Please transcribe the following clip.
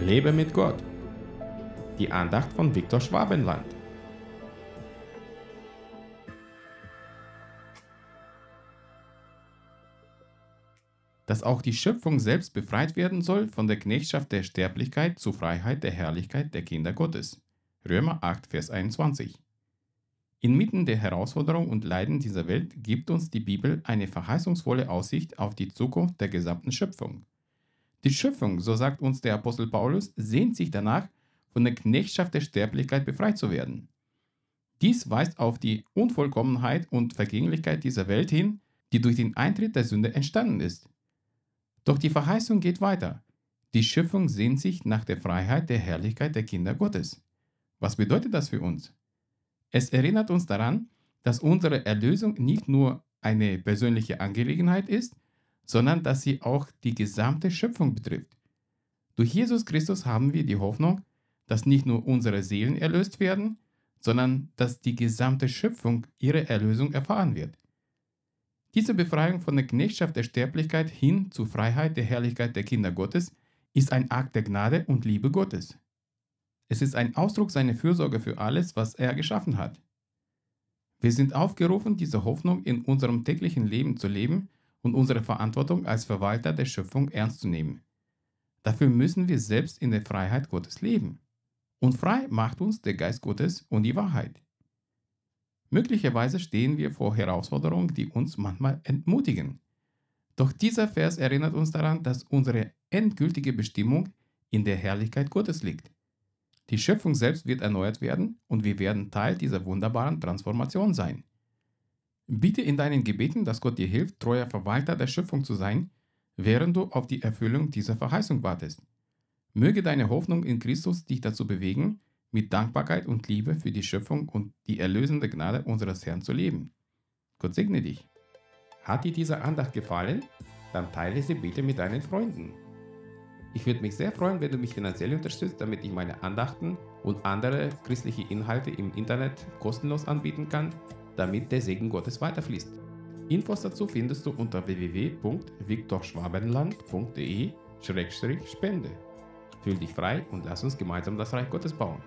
Lebe mit Gott. Die Andacht von Viktor Schwabenland. Dass auch die Schöpfung selbst befreit werden soll von der Knechtschaft der Sterblichkeit zur Freiheit der Herrlichkeit der Kinder Gottes. Römer 8, Vers 21. Inmitten der Herausforderung und Leiden dieser Welt gibt uns die Bibel eine verheißungsvolle Aussicht auf die Zukunft der gesamten Schöpfung. Die Schöpfung, so sagt uns der Apostel Paulus, sehnt sich danach, von der Knechtschaft der Sterblichkeit befreit zu werden. Dies weist auf die Unvollkommenheit und Vergänglichkeit dieser Welt hin, die durch den Eintritt der Sünde entstanden ist. Doch die Verheißung geht weiter. Die Schöpfung sehnt sich nach der Freiheit der Herrlichkeit der Kinder Gottes. Was bedeutet das für uns? Es erinnert uns daran, dass unsere Erlösung nicht nur eine persönliche Angelegenheit ist, sondern dass sie auch die gesamte Schöpfung betrifft. Durch Jesus Christus haben wir die Hoffnung, dass nicht nur unsere Seelen erlöst werden, sondern dass die gesamte Schöpfung ihre Erlösung erfahren wird. Diese Befreiung von der Knechtschaft der Sterblichkeit hin zur Freiheit der Herrlichkeit der Kinder Gottes ist ein Akt der Gnade und Liebe Gottes. Es ist ein Ausdruck seiner Fürsorge für alles, was er geschaffen hat. Wir sind aufgerufen, diese Hoffnung in unserem täglichen Leben zu leben und unsere Verantwortung als Verwalter der Schöpfung ernst zu nehmen. Dafür müssen wir selbst in der Freiheit Gottes leben. Und frei macht uns der Geist Gottes und die Wahrheit. Möglicherweise stehen wir vor Herausforderungen, die uns manchmal entmutigen. Doch dieser Vers erinnert uns daran, dass unsere endgültige Bestimmung in der Herrlichkeit Gottes liegt. Die Schöpfung selbst wird erneuert werden und wir werden Teil dieser wunderbaren Transformation sein. Bitte in deinen Gebeten, dass Gott dir hilft, treuer Verwalter der Schöpfung zu sein, während du auf die Erfüllung dieser Verheißung wartest. Möge deine Hoffnung in Christus dich dazu bewegen, mit Dankbarkeit und Liebe für die Schöpfung und die erlösende Gnade unseres Herrn zu leben. Gott segne dich. Hat dir diese Andacht gefallen? Dann teile sie bitte mit deinen Freunden. Ich würde mich sehr freuen, wenn du mich finanziell unterstützt, damit ich meine Andachten und andere christliche Inhalte im Internet kostenlos anbieten kann damit der Segen Gottes weiterfließt. Infos dazu findest du unter www.viktorschwabenland.de-spende. Fühl dich frei und lass uns gemeinsam das Reich Gottes bauen.